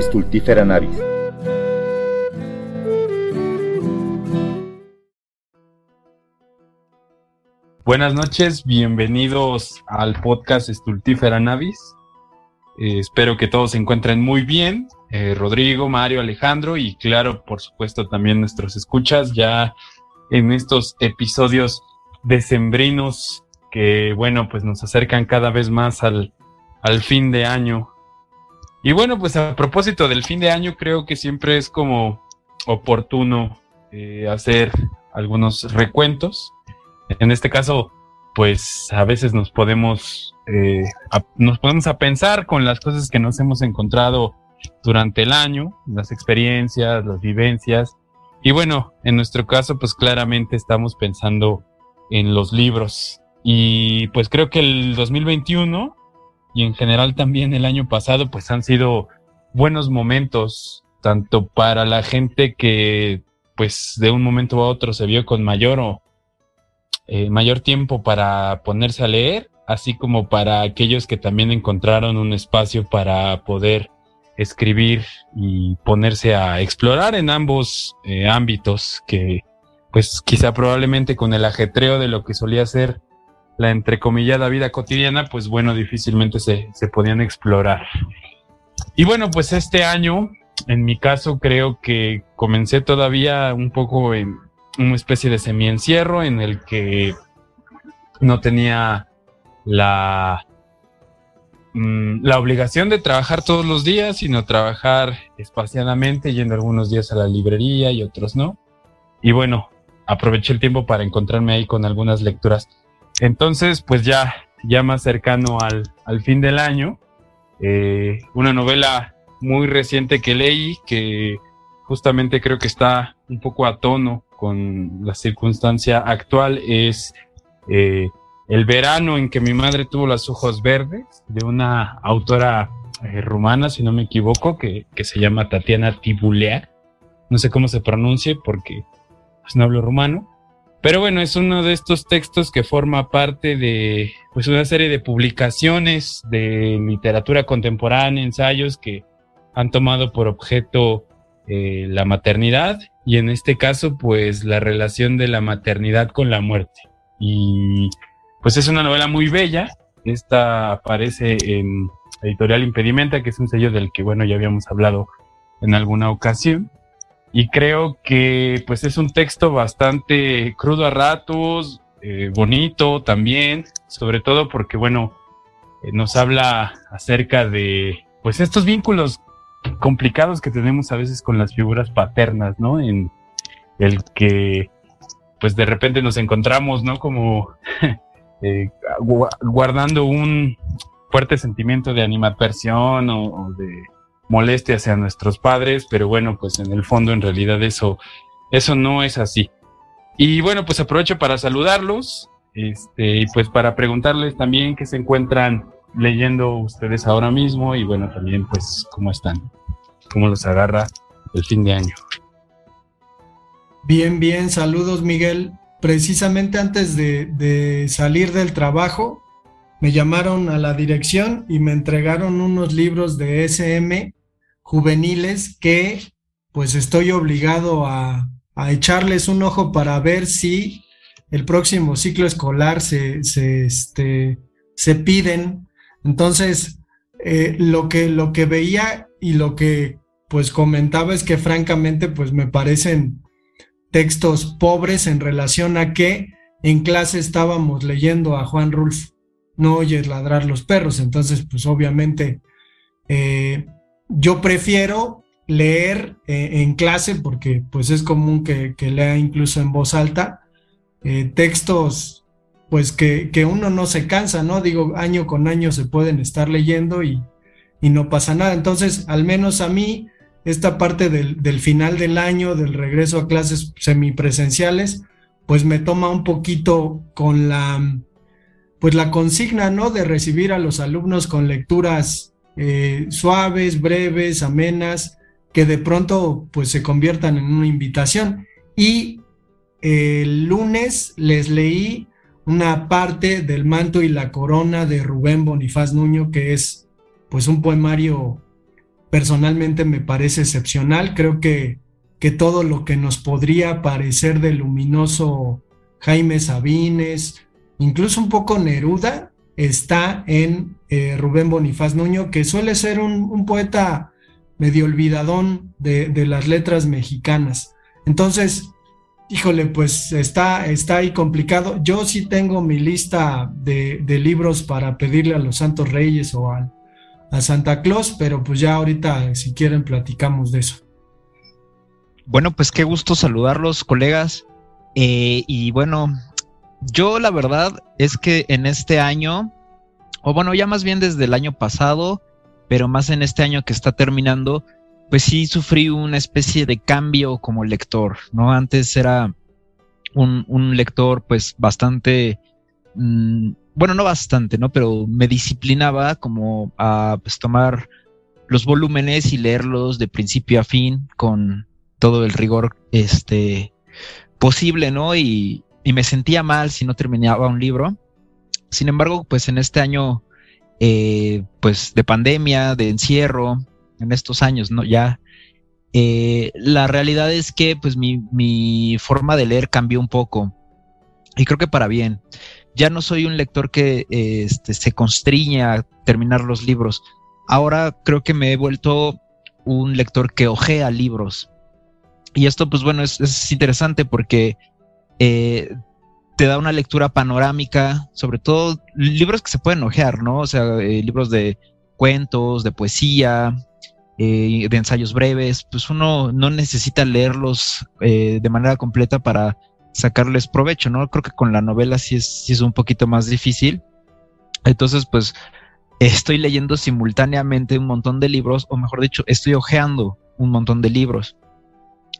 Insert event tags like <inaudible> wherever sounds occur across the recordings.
Stultifera navis. Buenas noches, bienvenidos al podcast Stultifera Navis. Eh, espero que todos se encuentren muy bien. Eh, Rodrigo, Mario, Alejandro y claro, por supuesto también nuestros escuchas ya en estos episodios decembrinos que bueno, pues nos acercan cada vez más al, al fin de año. Y bueno, pues a propósito del fin de año, creo que siempre es como oportuno eh, hacer algunos recuentos. En este caso, pues a veces nos podemos, eh, nos podemos a pensar con las cosas que nos hemos encontrado durante el año, las experiencias, las vivencias. Y bueno, en nuestro caso, pues claramente estamos pensando en los libros. Y pues creo que el 2021 y en general también el año pasado, pues han sido buenos momentos, tanto para la gente que pues de un momento a otro se vio con mayor o eh, mayor tiempo para ponerse a leer, así como para aquellos que también encontraron un espacio para poder escribir y ponerse a explorar en ambos eh, ámbitos que pues quizá probablemente con el ajetreo de lo que solía ser la entrecomillada vida cotidiana, pues bueno, difícilmente se, se podían explorar. Y bueno, pues este año, en mi caso, creo que comencé todavía un poco en una especie de semiencierro en el que no tenía la, mm, la obligación de trabajar todos los días, sino trabajar espaciadamente, yendo algunos días a la librería y otros no. Y bueno, aproveché el tiempo para encontrarme ahí con algunas lecturas entonces, pues ya, ya más cercano al, al fin del año, eh, una novela muy reciente que leí, que justamente creo que está un poco a tono con la circunstancia actual, es eh, El verano en que mi madre tuvo los ojos verdes, de una autora eh, rumana, si no me equivoco, que, que se llama Tatiana Tibulea. No sé cómo se pronuncie porque pues, no hablo rumano. Pero bueno, es uno de estos textos que forma parte de pues una serie de publicaciones de literatura contemporánea, ensayos que han tomado por objeto eh, la maternidad y en este caso pues la relación de la maternidad con la muerte. Y pues es una novela muy bella. Esta aparece en Editorial Impedimenta, que es un sello del que bueno ya habíamos hablado en alguna ocasión y creo que pues es un texto bastante crudo a ratos, eh, bonito también, sobre todo porque bueno, eh, nos habla acerca de pues estos vínculos complicados que tenemos a veces con las figuras paternas, ¿no? En el que pues de repente nos encontramos, ¿no? Como <laughs> eh, guardando un fuerte sentimiento de animadversión o de molestia hacia nuestros padres, pero bueno, pues en el fondo en realidad eso, eso no es así. Y bueno, pues aprovecho para saludarlos, este, y pues para preguntarles también qué se encuentran leyendo ustedes ahora mismo y bueno, también pues cómo están, cómo los agarra el fin de año. Bien, bien, saludos Miguel. Precisamente antes de, de salir del trabajo, me llamaron a la dirección y me entregaron unos libros de SM juveniles que pues estoy obligado a, echarles un ojo para ver si el próximo ciclo escolar se, se, este, se piden. Entonces, eh, lo, que, lo que veía y lo que pues comentaba es que francamente pues me parecen textos pobres en relación a que en clase estábamos leyendo a Juan Rulfo, no oyes ladrar los perros, entonces pues obviamente eh, yo prefiero leer eh, en clase porque pues es común que, lea incluso en voz alta eh, textos pues que, uno no se cansa, ¿no? Digo, año con año se pueden estar leyendo y, no pasa nada. Entonces, al menos a mí, esta parte del, del, final del año, del regreso a clases semipresenciales, pues me toma un poquito con la, pues la consigna, ¿no? De recibir a los alumnos con lecturas eh, suaves, breves, amenas, que de pronto pues se conviertan en una invitación. Y el lunes les leí una parte del manto y la corona de Rubén Bonifaz Nuño, que es pues un poemario personalmente me parece excepcional. Creo que, que todo lo que nos podría parecer de luminoso Jaime Sabines, incluso un poco Neruda, está en eh, Rubén Bonifaz Nuño, que suele ser un, poeta medio olvidadón de, las letras mexicanas. Entonces, híjole, pues está, está ahí complicado. Yo sí tengo mi lista de, libros para pedirle a los Santos Reyes o a, Santa Claus, pero pues ya ahorita, si quieren, platicamos de eso. Bueno, pues qué gusto saludarlos, colegas. Eh, y bueno, yo la verdad es que en este año, o bueno, ya más bien desde el año pasado, pero más en este año que está terminando, pues sí sufrí una especie de cambio como lector, ¿no? Antes era un, lector pues bastante, mm, bueno, no bastante, ¿no? Pero me disciplinaba como a pues, tomar los volúmenes y leerlos de principio a fin con todo el rigor este posible, ¿no? Y, y me sentía mal si no terminaba un libro. Sin embargo, pues en este año, eh, pues de pandemia, de encierro, en estos años, ¿no? Ya, eh, la realidad es que pues mi, forma de leer cambió un poco. Y creo que para bien. Ya no soy un lector que este, se constriñe a terminar los libros. Ahora creo que me he vuelto un lector que ojea libros. Y esto, pues bueno, es, es interesante porque eh, te da una lectura panorámica, sobre todo libros que se pueden ojear, ¿no? O sea, eh, libros de cuentos, de poesía, eh, de ensayos breves, pues uno no necesita leerlos de manera completa para sacarles provecho, ¿no? Creo que con la novela sí es, sí es un poquito más difícil. Entonces, pues estoy leyendo simultáneamente un montón de libros, o mejor dicho, estoy ojeando un montón de libros.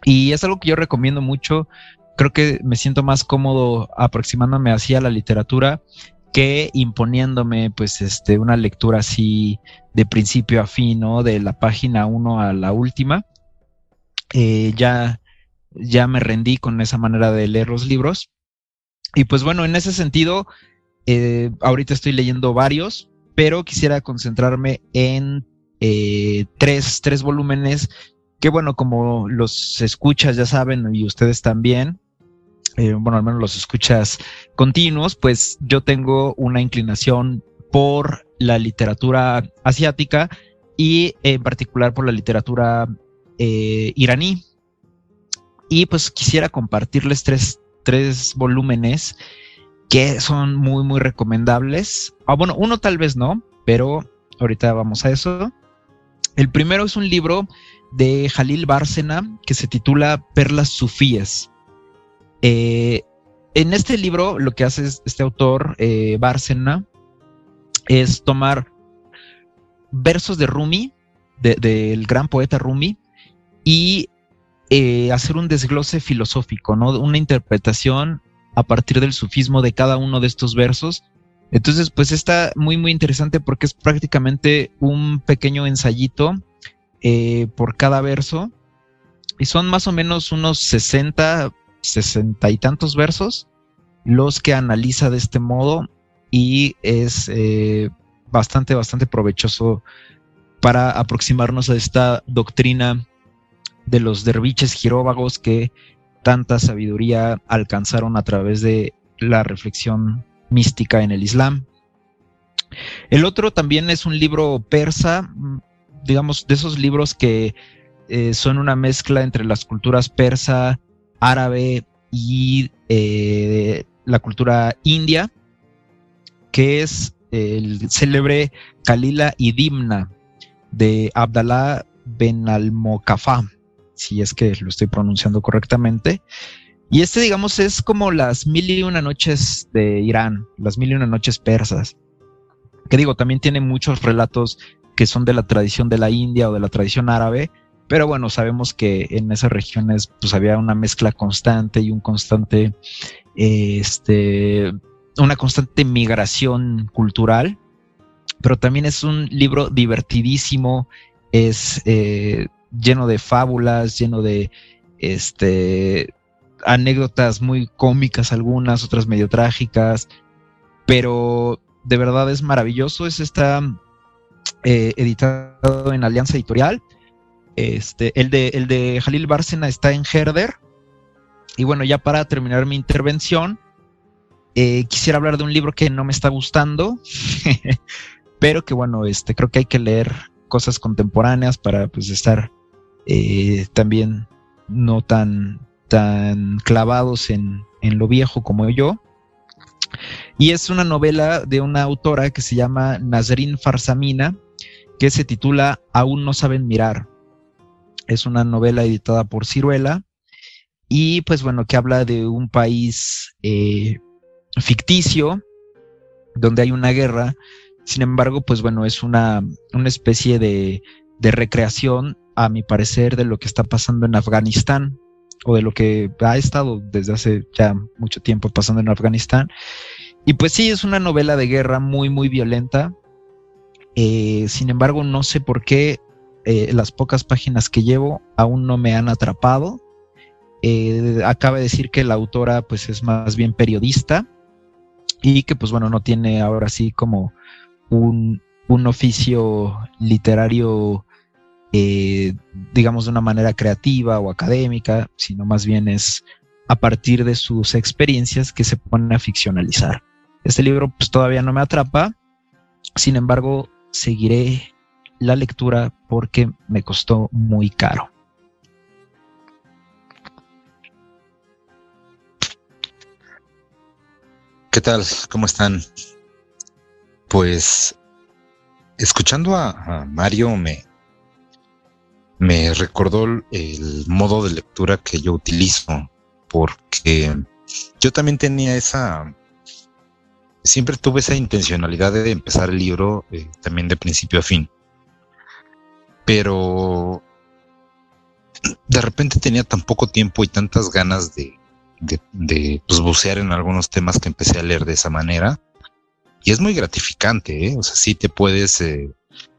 Y es algo que yo recomiendo mucho creo que me siento más cómodo aproximándome así a la literatura que imponiéndome pues este una lectura así de principio a fin, ¿no? De la página 1 a la última. Eh, ya, ya me rendí con esa manera de leer los libros. Y pues bueno, en ese sentido, eh, ahorita estoy leyendo varios, pero quisiera concentrarme en eh, tres, tres volúmenes que bueno, como los escuchas ya saben y ustedes también, eh, bueno, al menos los escuchas continuos, pues yo tengo una inclinación por la literatura asiática y en particular por la literatura eh, iraní. Y pues quisiera compartirles tres, tres volúmenes que son muy, muy recomendables. Ah, bueno, uno tal vez no, pero ahorita vamos a eso. El primero es un libro de Jalil Bárcena que se titula Perlas Sufíes. Eh, en este libro lo que hace este autor, eh, Bárcena, es tomar versos de Rumi, del gran poeta Rumi, y eh, hacer un desglose filosófico, ¿no? Una interpretación a partir del sufismo de cada uno de estos versos. Entonces, pues está muy, muy interesante porque es prácticamente un pequeño ensayito por cada verso. Y son más o menos unos 60 sesenta y tantos versos los que analiza de este modo y es eh, bastante, bastante provechoso para aproximarnos a esta doctrina de los derviches giróvagos que tanta sabiduría alcanzaron a través de la reflexión mística en el Islam. El otro también es un libro persa, digamos, de esos libros que eh, son una mezcla entre las culturas persa, árabe y eh, la cultura india, que es el célebre Kalila y Dimna de Abdallah Ben al si es que lo estoy pronunciando correctamente. Y este, digamos, es como las mil y una noches de Irán, las mil y una noches persas. Que digo, también tiene muchos relatos que son de la tradición de la India o de la tradición árabe, pero bueno, sabemos que en esas regiones pues había una mezcla constante y un constante, este, una constante migración cultural. Pero también es un libro divertidísimo, es eh, lleno de fábulas, lleno de este, anécdotas muy cómicas algunas, otras medio trágicas, pero de verdad es maravilloso, es esta eh, editado en Alianza Editorial. Este, el, de, el de Jalil Bárcena está en Herder. Y bueno, ya para terminar mi intervención, eh, quisiera hablar de un libro que no me está gustando, <laughs> pero que bueno, este, creo que hay que leer cosas contemporáneas para pues estar eh, también no tan, tan clavados en, en lo viejo como yo. Y es una novela de una autora que se llama Nazrin Farsamina, que se titula Aún no saben mirar. Es una novela editada por Ciruela y pues bueno, que habla de un país eh, ficticio donde hay una guerra. Sin embargo, pues bueno, es una, una especie de, de recreación, a mi parecer, de lo que está pasando en Afganistán o de lo que ha estado desde hace ya mucho tiempo pasando en Afganistán. Y pues sí, es una novela de guerra muy, muy violenta. Eh, sin embargo, no sé por qué eh, las pocas páginas que llevo aún no me han atrapado. Eh, acaba de decir que la autora pues es más bien periodista y que pues bueno, no tiene ahora sí como un, un oficio literario eh, digamos de una manera creativa o académica, sino más bien es a partir de sus experiencias que se pone a ficcionalizar. Este libro pues todavía no me atrapa, sin embargo seguiré la lectura porque me costó muy caro. ¿Qué tal? ¿Cómo están? Pues escuchando a, Mario me, me recordó el modo de lectura que yo utilizo, porque yo también tenía esa, siempre tuve esa intencionalidad de empezar el libro eh, también de principio a fin, pero de repente tenía tan poco tiempo y tantas ganas de, pues, bucear en algunos temas que empecé a leer de esa manera. Y es muy gratificante, ¿eh? O sea, sí te puedes eh,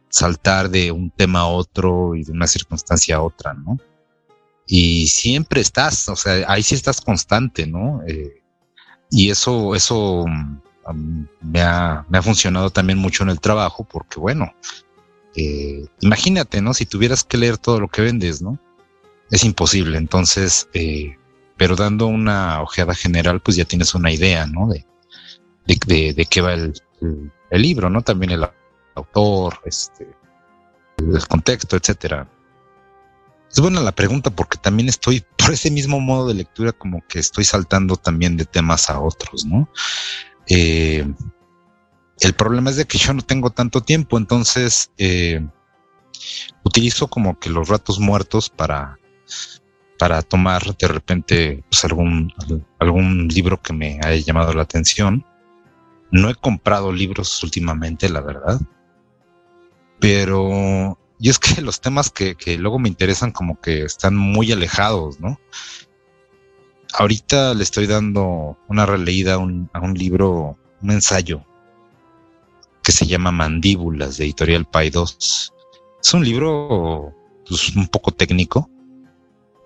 saltar de un tema a otro y de una circunstancia a otra, ¿no? Y siempre estás, o sea, ahí sí estás constante, ¿no? Eh, y eso, eso mm, me, ha, me ha funcionado también mucho en el trabajo, porque bueno, eh, imagínate, ¿no? Si tuvieras que leer todo lo que vendes, ¿no? Es imposible. Entonces, eh, pero dando una ojeada general, pues ya tienes una idea, ¿no? De, de, de, qué va el, el, libro, ¿no? También el autor, este, el contexto, etcétera. Es buena la pregunta porque también estoy, <laughs> por ese mismo modo de lectura, como que estoy saltando también de temas a otros, ¿no? Eh, el problema es de que yo no tengo tanto tiempo, entonces eh, utilizo como que los ratos muertos para para tomar de repente pues, algún, algún libro que me haya llamado la atención. No he comprado libros últimamente, la verdad. Pero y es que <laughs> los temas que, que luego me interesan como que están muy alejados, ¿no? Ahorita le estoy dando una releída a un, a un libro, un ensayo que se llama Mandíbulas de Editorial Pay 2. Es un libro pues, un poco técnico,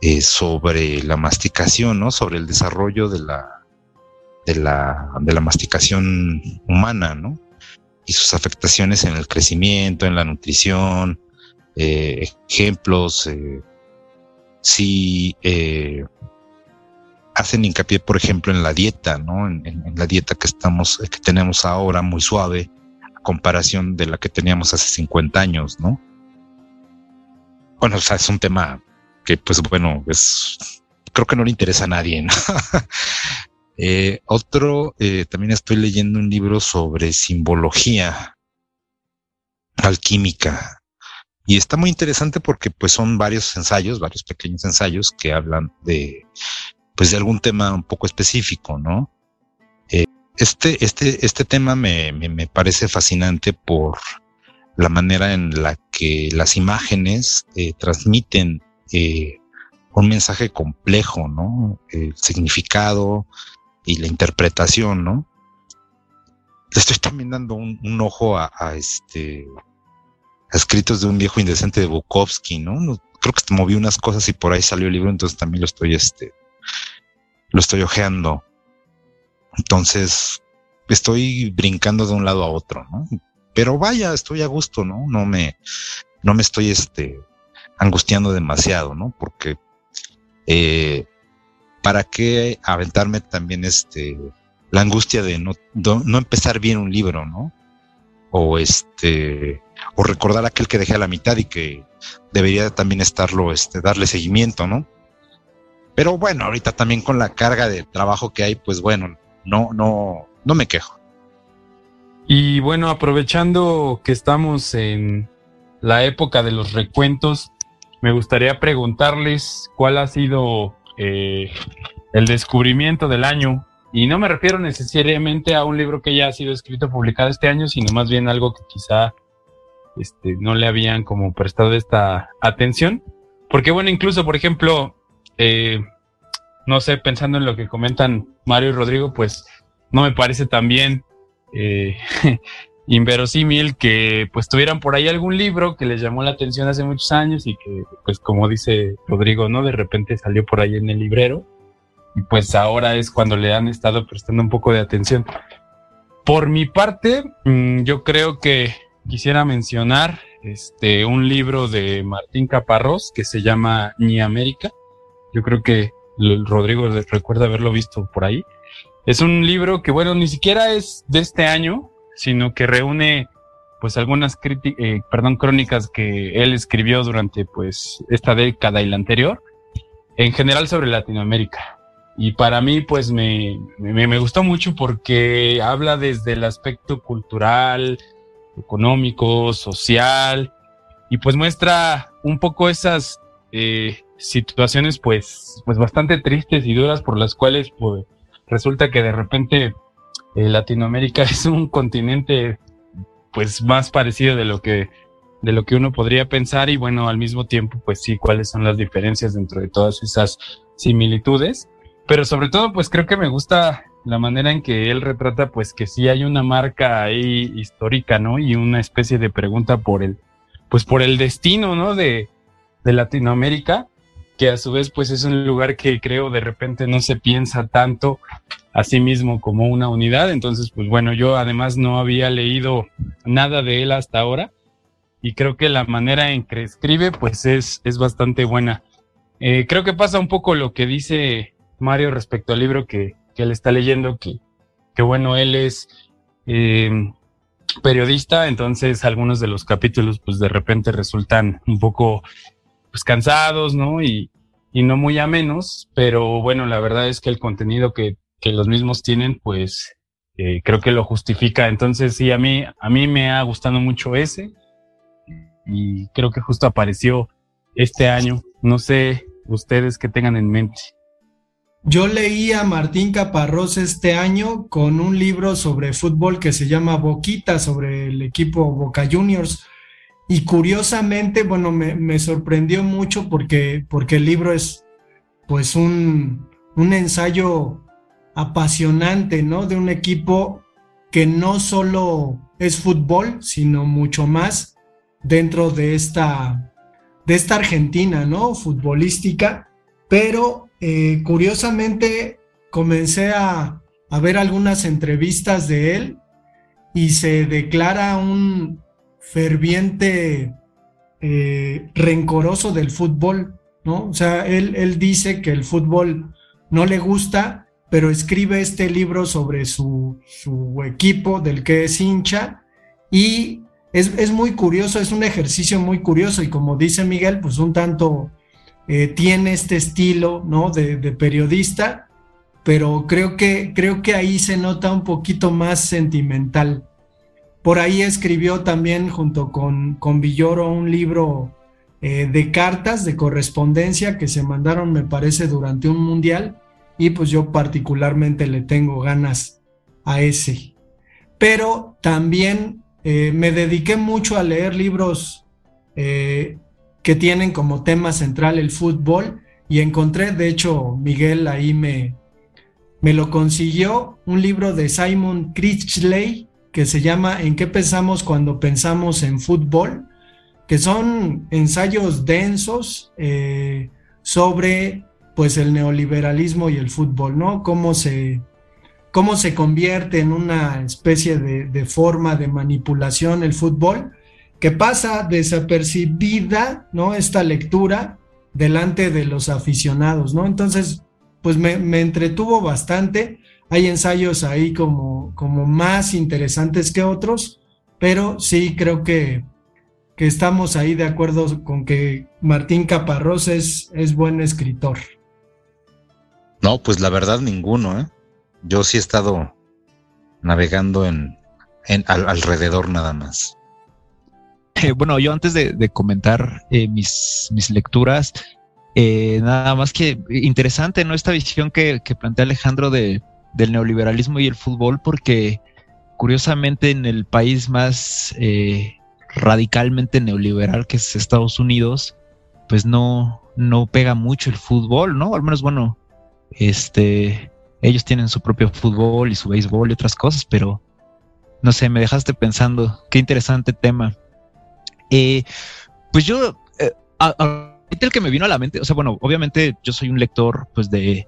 eh, sobre la masticación, ¿no? Sobre el desarrollo de la, de la, de la masticación humana, ¿no? Y sus afectaciones en el crecimiento, en la nutrición, eh, ejemplos, eh, si hacen hincapié, por ejemplo, en la dieta, ¿no? En, en, la dieta que estamos, que tenemos ahora muy suave, comparación de la que teníamos hace 50 años, ¿no? Bueno, o sea, es un tema que pues bueno, es, creo que no le interesa a nadie. <laughs> eh, otro, eh, también estoy leyendo un libro sobre simbología alquímica. Y está muy interesante porque pues son varios ensayos, varios pequeños ensayos que hablan de, pues de algún tema un poco específico, ¿no? Este, este, este tema me, me, me, parece fascinante por la manera en la que las imágenes eh, transmiten eh, un mensaje complejo, ¿no? El significado y la interpretación, ¿no? Le estoy también dando un, ojo a, este a escritos de un viejo indecente de Bukowski, ¿no? Creo que moví unas cosas y por ahí salió el libro, entonces también lo estoy este lo estoy ojeando. Entonces, estoy brincando de un lado a otro, ¿no? pero vaya, estoy a gusto, ¿no? No me, no me estoy este, angustiando demasiado, ¿no? Porque eh, ¿para qué aventarme también este la angustia de no, no, empezar bien un libro, ¿no? O este, o recordar aquel que dejé a la mitad y que debería también estarlo, este, darle seguimiento, ¿no? Pero bueno, ahorita también con la carga de trabajo que hay, pues bueno, no, no, no me quejo. Y bueno, aprovechando que estamos en la época de los recuentos, me gustaría preguntarles cuál ha sido eh, el descubrimiento del año. Y no me refiero necesariamente a un libro que ya ha sido escrito, publicado este año, sino más bien algo que quizá este, no le habían como prestado esta atención. Porque bueno, incluso, por ejemplo, eh, no sé, pensando en lo que comentan Mario y Rodrigo, pues no me parece también eh, <laughs> inverosímil que pues tuvieran por ahí algún libro que les llamó la atención hace muchos años y que pues como dice Rodrigo, ¿no? De repente salió por ahí en el librero y pues ahora es cuando le han estado prestando un poco de atención. Por mi parte, mm, yo creo que quisiera mencionar este un libro de Martín Caparrós que se llama Ni América. Yo creo que Rodrigo recuerda haberlo visto por ahí. Es un libro que, bueno, ni siquiera es de este año, sino que reúne pues algunas eh, perdón, crónicas que él escribió durante pues esta década y la anterior, en general sobre Latinoamérica. Y para mí pues me, me, me gustó mucho porque habla desde el aspecto cultural, económico, social, y pues muestra un poco esas eh, situaciones pues, pues bastante tristes y duras por las cuales pues, resulta que de repente eh, Latinoamérica <laughs> es un continente pues más parecido de lo que de lo que uno podría pensar y bueno, al mismo tiempo pues sí, cuáles son las diferencias dentro de todas esas similitudes, pero sobre todo pues creo que me gusta la manera en que él retrata pues que sí hay una marca ahí histórica, ¿no? Y una especie de pregunta por el pues por el destino, ¿no? De, de Latinoamérica que a su vez pues es un lugar que creo de repente no se piensa tanto a sí mismo como una unidad. Entonces, pues bueno, yo además no había leído nada de él hasta ahora y creo que la manera en que escribe pues es, es bastante buena. Eh, creo que pasa un poco lo que dice Mario respecto al libro que, que él está leyendo, que, que bueno, él es eh, periodista, entonces algunos de los capítulos pues de repente resultan un poco pues cansados, ¿no? Y, y no muy amenos, pero bueno, la verdad es que el contenido que, que los mismos tienen, pues eh, creo que lo justifica. Entonces sí, a mí, a mí me ha gustado mucho ese y creo que justo apareció este año. No sé ustedes qué tengan en mente. Yo leí a Martín Caparrós este año con un libro sobre fútbol que se llama Boquita, sobre el equipo Boca Juniors. Y curiosamente, bueno, me, sorprendió mucho porque, porque el libro es pues un, un ensayo apasionante, ¿no? De un equipo que no solo es fútbol, sino mucho más dentro de esta, de esta Argentina, ¿no? Futbolística. Pero eh, curiosamente comencé a, a ver algunas entrevistas de él y se declara un, ferviente eh, rencoroso del fútbol, ¿no? O sea, él, él dice que el fútbol no le gusta, pero escribe este libro sobre su, su equipo del que es hincha y es, muy curioso, es un ejercicio muy curioso y como dice Miguel, pues un tanto eh, tiene este estilo, ¿no? De, de, periodista, pero creo que, creo que ahí se nota un poquito más sentimental. Por ahí escribió también junto con, con Villoro un libro eh, de cartas de correspondencia que se mandaron, me parece, durante un mundial y pues yo particularmente le tengo ganas a ese. Pero también eh, me dediqué mucho a leer libros eh, que tienen como tema central el fútbol y encontré, de hecho, Miguel ahí me, me lo consiguió, un libro de Simon Critchley que se llama ¿En qué pensamos cuando pensamos en fútbol? que son ensayos densos eh, sobre pues el neoliberalismo y el fútbol, ¿no? Cómo se, cómo se convierte en una especie de, forma de manipulación el fútbol, que pasa desapercibida, ¿no? Esta lectura delante de los aficionados, ¿no? Entonces, pues me, entretuvo bastante. Hay ensayos ahí como, como más interesantes que otros, pero sí creo que, que estamos ahí de acuerdo con que Martín Caparrós es, es buen escritor. No, pues la verdad ninguno, ¿eh? Yo sí he estado navegando en, en alrededor nada más. Eh, bueno, yo antes de, comentar eh, mis, mis lecturas, eh, nada más que interesante, ¿no? Esta visión que, plantea Alejandro de, del neoliberalismo y el fútbol, porque curiosamente en el país más radicalmente neoliberal que es Estados Unidos, pues no, no pega mucho el fútbol, ¿no? Al menos, bueno, este, ellos tienen su propio fútbol y su béisbol y otras cosas, pero no sé, me dejaste pensando, qué interesante tema. Eh, pues yo, eh, el que me vino a la mente, o sea, bueno, obviamente yo soy un lector, pues, de,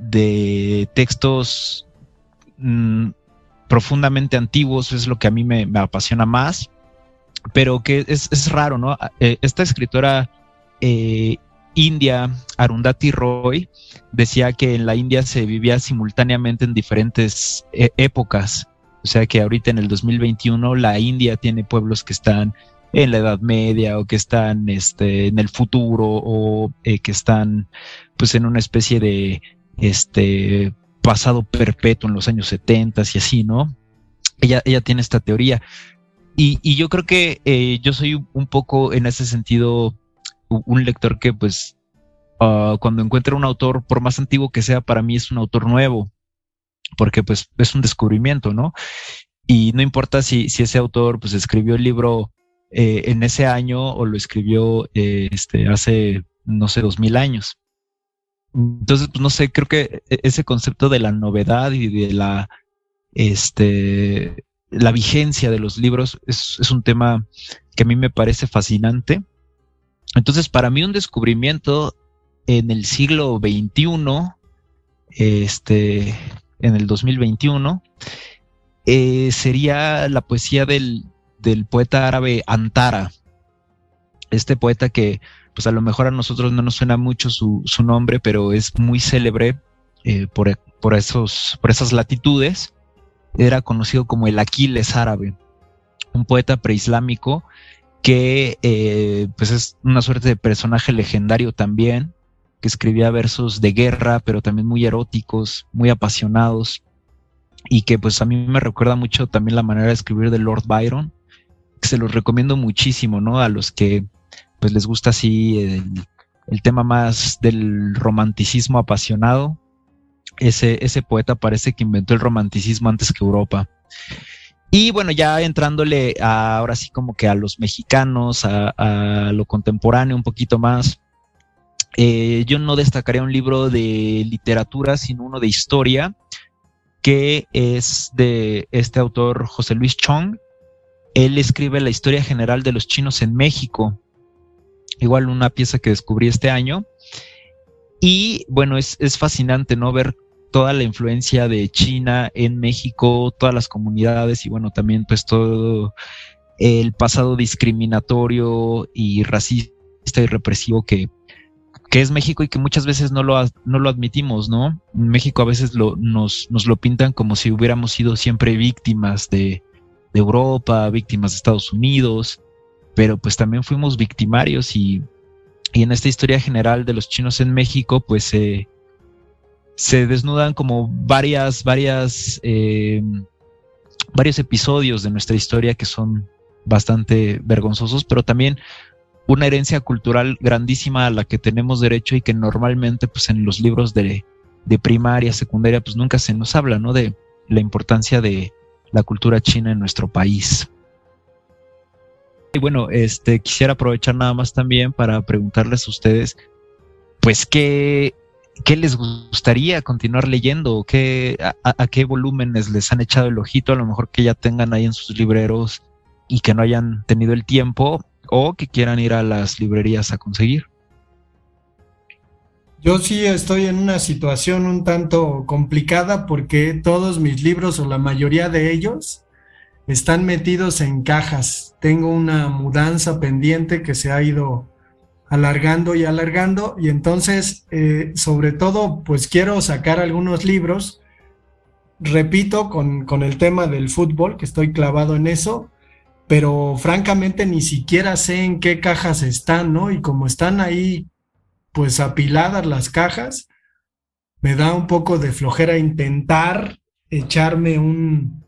de textos mm, profundamente antiguos, es lo que a mí me, apasiona más, pero que es, es raro, ¿no? Eh, esta escritora eh, India, Arundhati Roy, decía que en la India se vivía simultáneamente en diferentes eh, épocas. O sea que ahorita en el 2021 la India tiene pueblos que están en la Edad Media o que están este, en el futuro o que están pues en una especie de este pasado perpetuo en los años 70 y así, ¿no? Ella, ella tiene esta teoría. Y, yo creo que eh, yo soy un poco en ese sentido un lector que pues ah, cuando encuentra un autor, por más antiguo que sea, para mí es un autor nuevo, porque pues es un descubrimiento, ¿no? Y no importa si, si ese autor pues escribió el libro eh, en ese año o lo escribió eh, este, hace, no sé, dos mil años. Entonces, pues no sé, creo que e, ese concepto de la novedad y de la, este, la vigencia de los libros es, es un tema que a mí me parece fascinante entonces, para mí un descubrimiento en el siglo XXI, este, en el 2021, eh, sería la poesía del, poeta árabe Antara. Este poeta que, pues a lo mejor a nosotros no nos suena mucho su, nombre, pero es muy célebre eh, por, por, esos, por esas latitudes. Era conocido como el Aquiles árabe, un poeta preislámico que eh, pues es una suerte de personaje legendario también, que escribía versos de guerra, pero también muy eróticos, muy apasionados, y que pues a mí me recuerda mucho también la manera de escribir de Lord Byron, se los recomiendo muchísimo, ¿no? A los que pues les gusta así el, tema más del romanticismo apasionado. Ese, ese poeta parece que inventó el romanticismo antes que Europa. Y bueno, ya entrándole ahora sí como que a los mexicanos, a, lo contemporáneo un poquito más, eh, yo no destacaría un libro de literatura, sino uno de historia, que es de este autor José Luis Chong. Él escribe la historia general de los chinos en México, igual una pieza que descubrí este año. Y bueno, es, es fascinante, ¿no? Ver toda la influencia de China en México, todas las comunidades y bueno, también pues todo el pasado discriminatorio y racista y represivo que, que es México y que muchas veces no lo, no lo admitimos, ¿no? En México a veces lo, nos, nos lo pintan como si hubiéramos sido siempre víctimas de, de Europa, víctimas de Estados Unidos, pero pues también fuimos victimarios y, y en esta historia general de los chinos en México, pues se desnudan como varias, varias, eh, varios episodios de nuestra historia que son bastante vergonzosos, pero también una herencia cultural grandísima a la que tenemos derecho y que normalmente pues en los libros de, de primaria, secundaria, pues nunca se nos habla, ¿no? De la importancia de la cultura china en nuestro país. Y bueno, este quisiera aprovechar nada más también para preguntarles a ustedes, pues qué ¿qué les gustaría continuar leyendo? ¿Qué, a, qué volúmenes les han echado el ojito? A lo mejor que ya tengan ahí en sus libreros y que no hayan tenido el tiempo o que quieran ir a las librerías a conseguir. Yo sí estoy en una situación un tanto complicada porque todos mis libros o la mayoría de ellos están metidos en cajas. Tengo una mudanza pendiente que se ha ido alargando y alargando y entonces eh, sobre todo pues quiero sacar algunos libros. Repito con, con el tema del fútbol, que estoy clavado en eso, pero francamente ni siquiera sé en qué cajas están, ¿no? Y como están ahí pues apiladas las cajas, me da un poco de flojera intentar echarme un,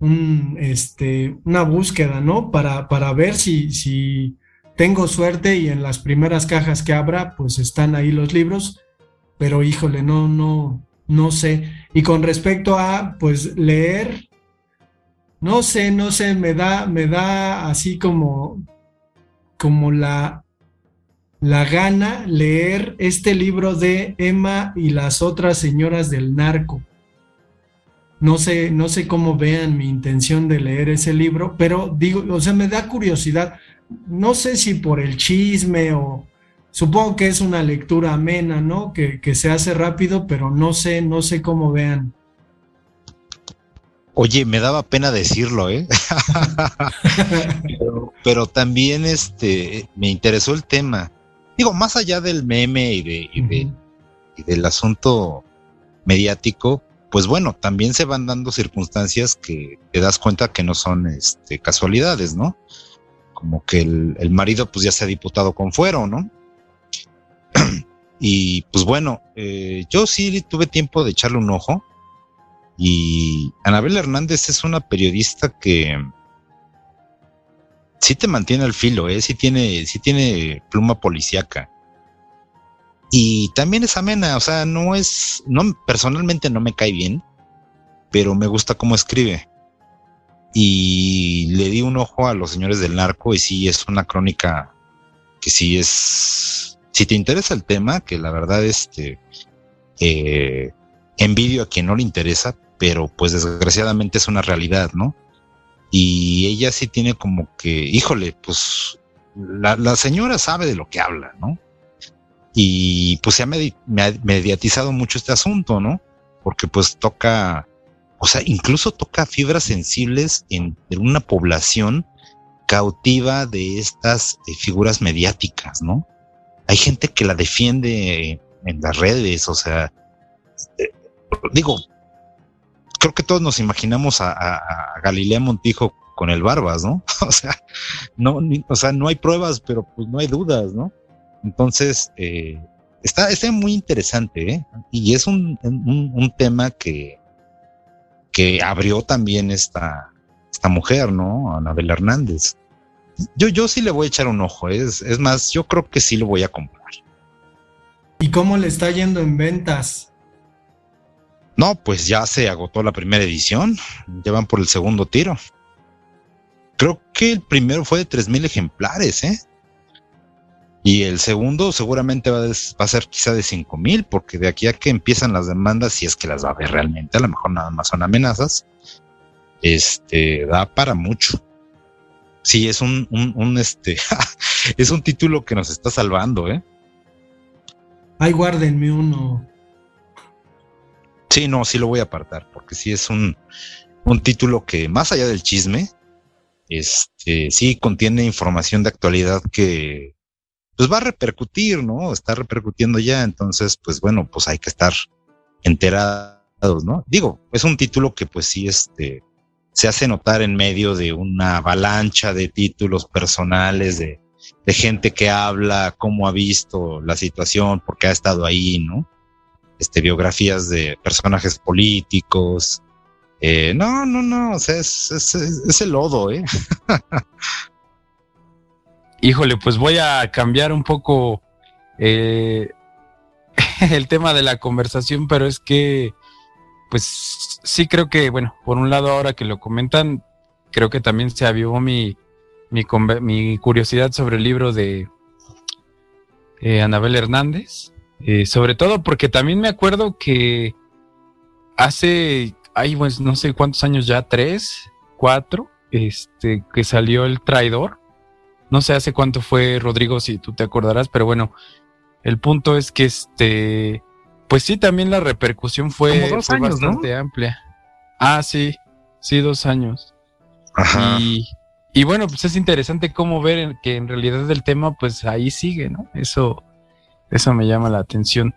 un este, una búsqueda, ¿no? Para, para ver si, si tengo suerte y en las primeras cajas que abra, pues están ahí los libros, pero híjole, no, no, no sé. Y con respecto a, pues, leer, no sé, no sé, me da, me da así como, como la la gana leer este libro de Emma y las otras señoras del narco. No sé, no sé cómo vean mi intención de leer ese libro, pero digo, o sea, me da curiosidad. No sé si por el chisme o supongo que es una lectura amena, ¿no? Que, que se hace rápido, pero no sé, no sé cómo vean. Oye, me daba pena decirlo, ¿eh? <laughs> pero, pero, también este, me interesó el tema digo, más allá del meme y, de, del asunto mediático, pues bueno, también se van dando circunstancias que te das cuenta que no son este, casualidades, ¿no? Como que el, marido pues ya se ha diputado con fuero, ¿no? <clears throat> y pues bueno, eh, yo sí tuve tiempo de echarle un ojo y Anabel Hernández es una periodista que sí te mantiene al filo, ¿eh? sí, tiene, sí tiene pluma policíaca. Y también es amena, o sea, no es, no, personalmente no me cae bien, pero me gusta cómo escribe. Y le di un ojo a los señores del narco y sí es una crónica que sí es, si te interesa el tema, que la verdad este, eh, envidio a quien no le interesa, pero pues desgraciadamente es una realidad, ¿no? y ella sí tiene como que, híjole, pues la, señora sabe de lo que habla, ¿no? Y pues se ha, mediatizado mucho este asunto, ¿no? Porque pues toca, o sea, incluso toca fibras sensibles en, una población cautiva de estas eh, figuras mediáticas, ¿no? Hay gente que la defiende en las redes, o sea, eh, digo, creo que todos nos imaginamos a, Galilea Montijo con el Barbas, ¿no? <laughs> o sea, no, o sea, no hay pruebas, pero pues no hay dudas, ¿no? Entonces, eh, está, está muy interesante, ¿eh? Y es un, tema que, que abrió también esta, esta mujer, ¿no? Anabel Hernández. Yo, yo sí le voy a echar un ojo, ¿eh? es, es más, yo creo que sí lo voy a comprar. ¿Y cómo le está yendo en ventas? No, pues ya se agotó la primera edición, ya van por el segundo tiro. Creo que el primero fue de 3.000 ejemplares, ¿eh? Y el segundo seguramente va, a ser quizá de 5.000, porque de aquí a que empiezan las demandas, si es que las va a ver realmente, a lo mejor nada más son amenazas, este, da para mucho. Sí, es un, un, un este, <laughs> es un título que nos está salvando, ¿eh? Ay, guárdenme uno. Sí, no, sí lo voy a apartar, porque sí es un, un título que, más allá del chisme, este, sí contiene información de actualidad que pues va a repercutir, ¿no? Está repercutiendo ya, entonces, pues bueno, pues hay que estar enterados, ¿no? Digo, es un título que pues sí, este, se hace notar en medio de una avalancha de títulos personales, de, gente que habla, cómo ha visto la situación, porque ha estado ahí, ¿no? este, biografías de personajes políticos. Eh, no, no, no, o sea, es, el lodo, ¿eh? <laughs> Híjole, pues voy a cambiar un poco eh, <laughs> el tema de la conversación, pero es que, pues sí creo que, bueno, por un lado ahora que lo comentan, creo que también se avivó mi, mi, mi curiosidad sobre el libro de eh, Anabel Hernández. Eh, sobre todo porque también me acuerdo que hace, ay, pues no sé cuántos años ya, tres, cuatro, este, que salió El Traidor. No sé hace cuánto fue, Rodrigo, si tú te acordarás, pero bueno, El punto es que este, pues sí, también la repercusión fue, bastante amplia. Ah, sí, sí, dos años. Ajá. Y, y bueno, pues es interesante cómo ver que en realidad el tema, pues ahí sigue, ¿no? Eso, eso me llama la atención.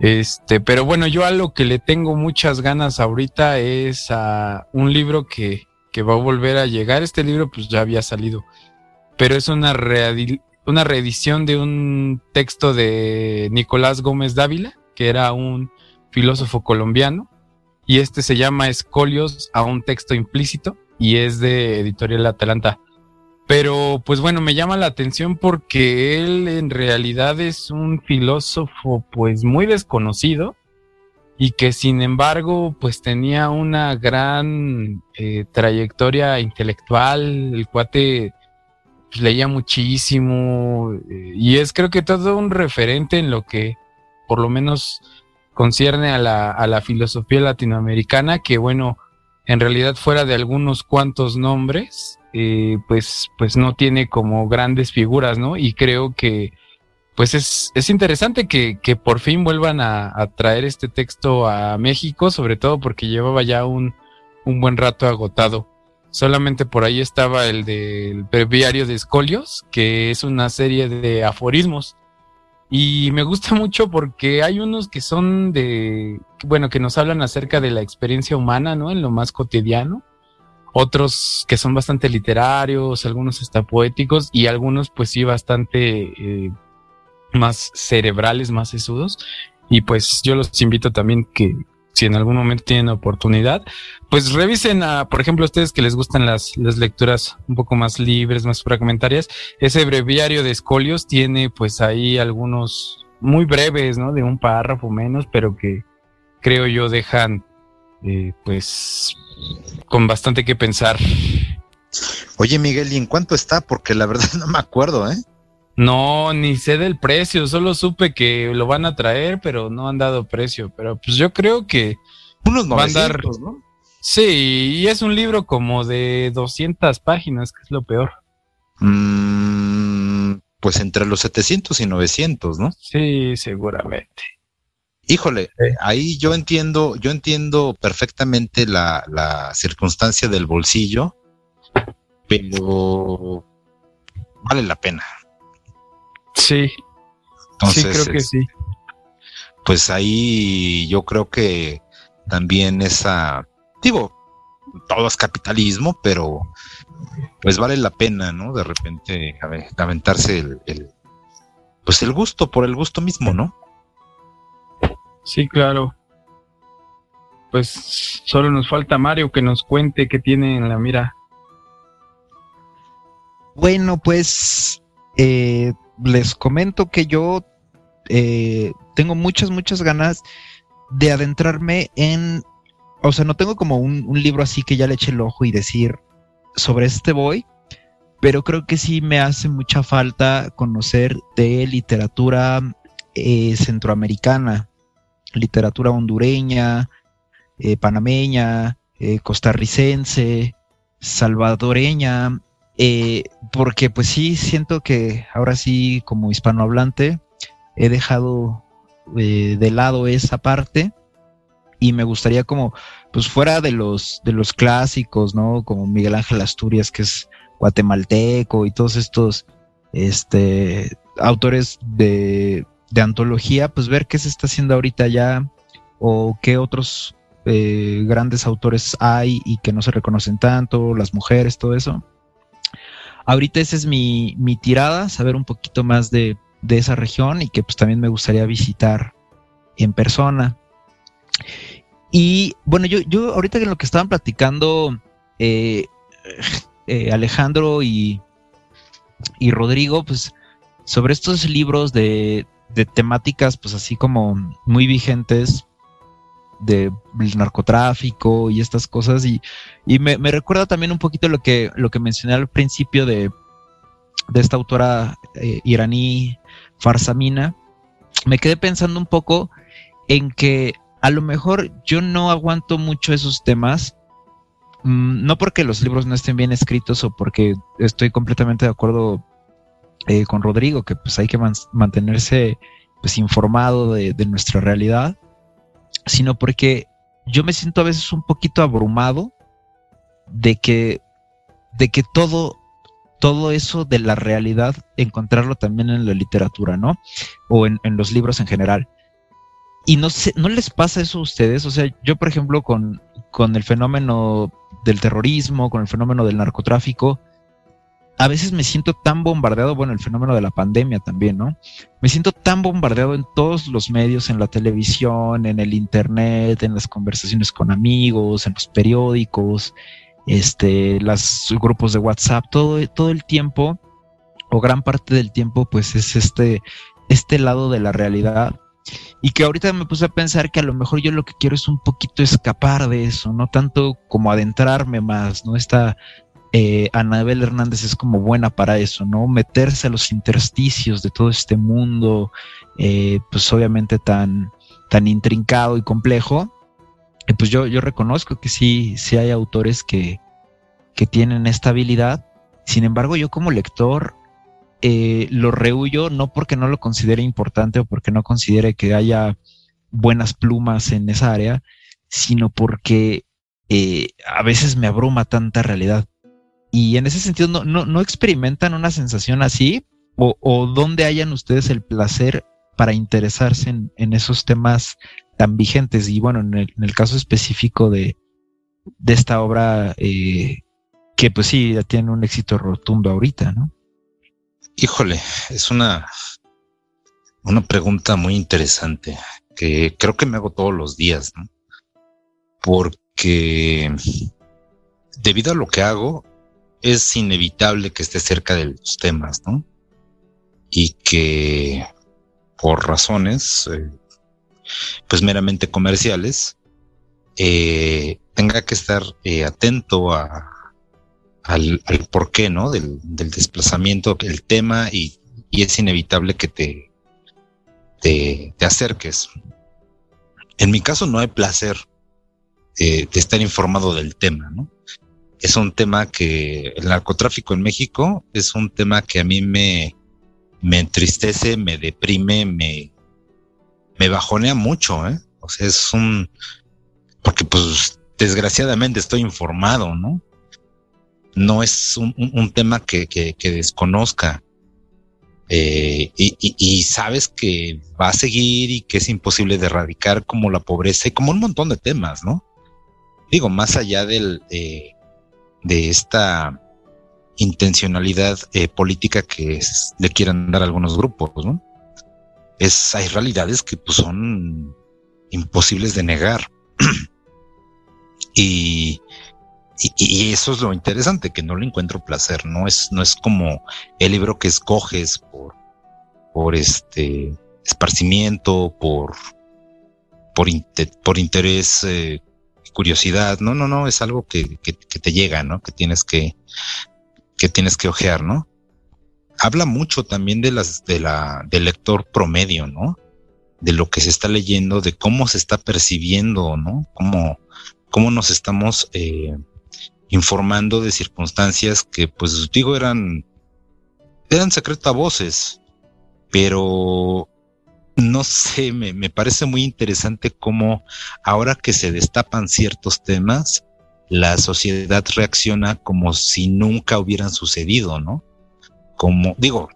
Este, pero bueno, yo a lo que le tengo muchas ganas ahorita es a un libro que, que va a volver a llegar. Este libro pues ya había salido, pero es una, una reedición de un texto de Nicolás Gómez Dávila, que era un filósofo colombiano, y este se llama Escolios a un texto implícito y es de Editorial Atalanta. Pero pues bueno, me llama la atención porque él en realidad es un filósofo pues muy desconocido y que sin embargo pues tenía una gran eh, trayectoria intelectual, el cuate pues, leía muchísimo eh, y es creo que todo un referente en lo que por lo menos concierne a la, a la filosofía latinoamericana que bueno, en realidad fuera de algunos cuantos nombres, eh, pues, pues no tiene como grandes figuras, ¿no? Y creo que pues es, es interesante que, que, por fin vuelvan a, traer este texto a México, sobre todo porque llevaba ya un, un buen rato agotado. Solamente por ahí estaba el del breviario de Escolios, que es una serie de aforismos. Y me gusta mucho porque hay unos que son de, bueno, que nos hablan acerca de la experiencia humana, ¿no? En lo más cotidiano otros que son bastante literarios, algunos hasta poéticos y algunos pues sí bastante eh, más cerebrales, más sesudos. Y pues yo los invito también que si en algún momento tienen oportunidad, pues revisen a, por ejemplo, a ustedes que les gustan las, las lecturas un poco más libres, más fragmentarias. Ese breviario de escolios tiene pues ahí algunos muy breves, ¿no? De un párrafo menos, pero que creo yo dejan eh, pues con bastante que pensar. Oye, Miguel, ¿y en cuánto está? Porque la verdad <laughs> no me acuerdo, ¿eh? No, ni sé del precio, solo supe que lo van a traer, pero no han dado precio. Pero pues yo creo que unos 900, ¿no? Sí, y es un libro como de 200 páginas, que es lo peor. Mm, pues entre los 700 y 900, ¿no? Sí, seguramente. Híjole, ahí yo entiendo, yo entiendo perfectamente la, la circunstancia del bolsillo, pero vale la pena. Sí. sí, creo que sí. Pues ahí yo creo que también esa, digo, todo es capitalismo, pero pues vale la pena, ¿no? De repente aventarse el, el pues el gusto por el gusto mismo, ¿no? Sí, claro. Pues solo nos falta Mario que nos cuente qué tiene en la mira. Bueno, pues eh, les comento que yo eh, tengo muchas, muchas ganas de adentrarme en, o sea, no tengo como un, libro así que ya le eche el ojo y decir sobre este voy, pero creo que sí me hace mucha falta conocer de literatura eh, centroamericana literatura hondureña, eh, panameña, costarricense, salvadoreña, eh, porque pues sí, siento que ahora sí como hispanohablante he dejado de lado esa parte y me gustaría como pues fuera de los de los clásicos, ¿no? Como Miguel Ángel Asturias que es guatemalteco y todos estos este autores de de antología, pues ver qué se está haciendo ahorita ya o qué otros eh, grandes autores hay y que no se reconocen tanto, las mujeres, todo eso. Ahorita esa es mi, mi tirada, saber un poquito más de, de, esa región y que pues también me gustaría visitar en persona. Y bueno, yo, yo ahorita en lo que estaban platicando eh, eh, Alejandro y, y Rodrigo, pues sobre estos libros de, de temáticas pues así como muy vigentes de narcotráfico y estas cosas y, me, recuerda también un poquito lo que, lo que mencioné al principio de, de esta autora eh, iraní Farsamina, me quedé pensando un poco en que a lo mejor yo no aguanto mucho esos temas, mm, no porque los libros no estén bien escritos o porque estoy completamente de acuerdo eh, con Rodrigo, que pues hay que mantenerse pues informado de, de nuestra realidad, sino porque yo me siento a veces un poquito abrumado de que, de que todo, todo eso de la realidad, encontrarlo también en la literatura, ¿no? O en, en los libros en general. Y no sé, ¿no les pasa eso a ustedes? O sea, yo, por ejemplo, con, con el fenómeno del terrorismo, con el fenómeno del narcotráfico, a veces me siento tan bombardeado, bueno, el fenómeno de la pandemia también, ¿no? Me siento tan bombardeado en todos los medios, en la televisión, en el internet, en las conversaciones con amigos, en los periódicos, este, los grupos de WhatsApp, todo, todo el tiempo, o gran parte del tiempo, pues es este, este lado de la realidad. Y que ahorita me puse a pensar que a lo mejor yo lo que quiero es un poquito escapar de eso, no tanto como adentrarme más, ¿no? Esta eh, Anabel Hernández es como buena para eso, ¿no? Meterse a los intersticios de todo este mundo, eh, pues obviamente tan, tan intrincado y complejo. Pues yo, yo reconozco que sí, sí hay autores que, que tienen esta habilidad. Sin embargo, yo como lector eh, lo rehuyo no porque no lo considere importante o porque no considere que haya buenas plumas en esa área, sino porque a veces me abruma tanta realidad. Y en ese sentido, ¿no, no, experimentan una sensación así? ¿O, o dónde hayan ustedes el placer para interesarse en, en esos temas tan vigentes? Y bueno, en el, en el caso específico de, de esta obra, eh, que pues sí, ya tiene un éxito rotundo ahorita, ¿no? Híjole, es una, una pregunta muy interesante que creo que me hago todos los días, ¿no? Porque debido a lo que hago, es inevitable que esté cerca de los temas, ¿no? Y que por razones, eh, pues meramente comerciales, eh, tenga que estar eh, atento a, al, al porqué, ¿no? Del, desplazamiento, el tema, y, y, es inevitable que te, te, te, acerques. En mi caso no hay placer de estar informado del tema, ¿no? Es un tema que el narcotráfico en México es un tema que a mí me, me entristece, me deprime, me, me bajonea mucho, ¿eh? O sea, es un, porque pues desgraciadamente estoy informado, ¿no? No es un, un, tema que, que, que desconozca. Eh, y, y, y, sabes que va a seguir y que es imposible de erradicar como la pobreza y como un montón de temas, ¿no? Digo, más allá del, eh, de esta intencionalidad eh, política que le quieran dar algunos grupos, ¿no? Es, hay realidades que pues, son imposibles de negar. <clears throat> y, y, eso es lo interesante, que no le encuentro placer, no es, no es como el libro que escoges por, por este esparcimiento, por, por, por interés eh, curiosidad, no, no, no, es algo que, que, que te llega, ¿no? Que tienes que, que tienes que ojear, ¿no? Habla mucho también de las, de la, del lector promedio, ¿no? De lo que se está leyendo, de cómo se está percibiendo, ¿no? Cómo, cómo nos estamos eh, informando de circunstancias que, pues digo, eran, eran secreto a voces, pero no sé, me, me, parece muy interesante cómo ahora que se destapan ciertos temas, la sociedad reacciona como si nunca hubieran sucedido, ¿no? Como, digo,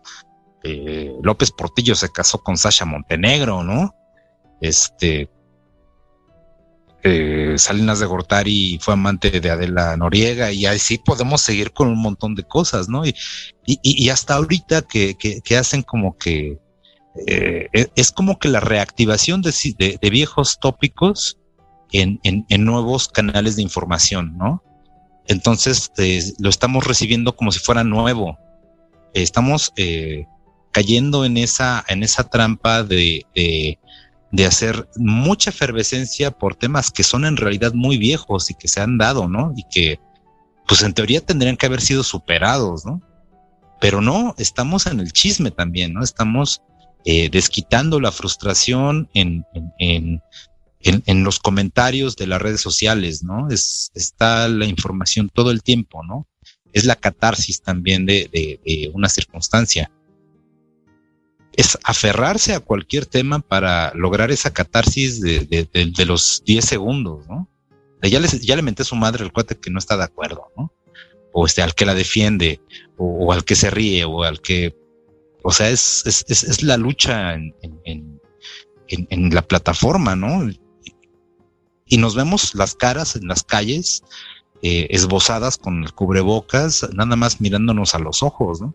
eh, López Portillo se casó con Sasha Montenegro, ¿no? Este, eh, Salinas de Gortari fue amante de Adela Noriega y así podemos seguir con un montón de cosas, ¿no? Y, y, y hasta ahorita que, que, que hacen como que eh, es como que la reactivación de, viejos tópicos en, nuevos canales de información, ¿no? Entonces eh, lo estamos recibiendo como si fuera nuevo. estamos eh, cayendo en esa, en esa trampa de, de, de, hacer mucha efervescencia por temas que son en realidad muy viejos y que se han dado, ¿no? Y que, pues en teoría tendrían que haber sido superados, ¿no? Pero no, estamos en el chisme también, ¿no? Estamos eh, desquitando la frustración en, en, en, en, los comentarios de las redes sociales, ¿no? Es, está la información todo el tiempo, ¿no? Es la catarsis también de, de, de una circunstancia. es aferrarse a cualquier tema para lograr esa catarsis de, los 10 segundos, ¿no? Ya, ya le menté a su madre el cuate que no está de acuerdo, ¿no? O este, al que la defiende, o, al que se ríe, o al que... O sea, es, es, es, la lucha en, en, en, la plataforma, ¿no? Y nos vemos las caras en las calles eh, esbozadas con el cubrebocas, nada más mirándonos a los ojos, ¿no?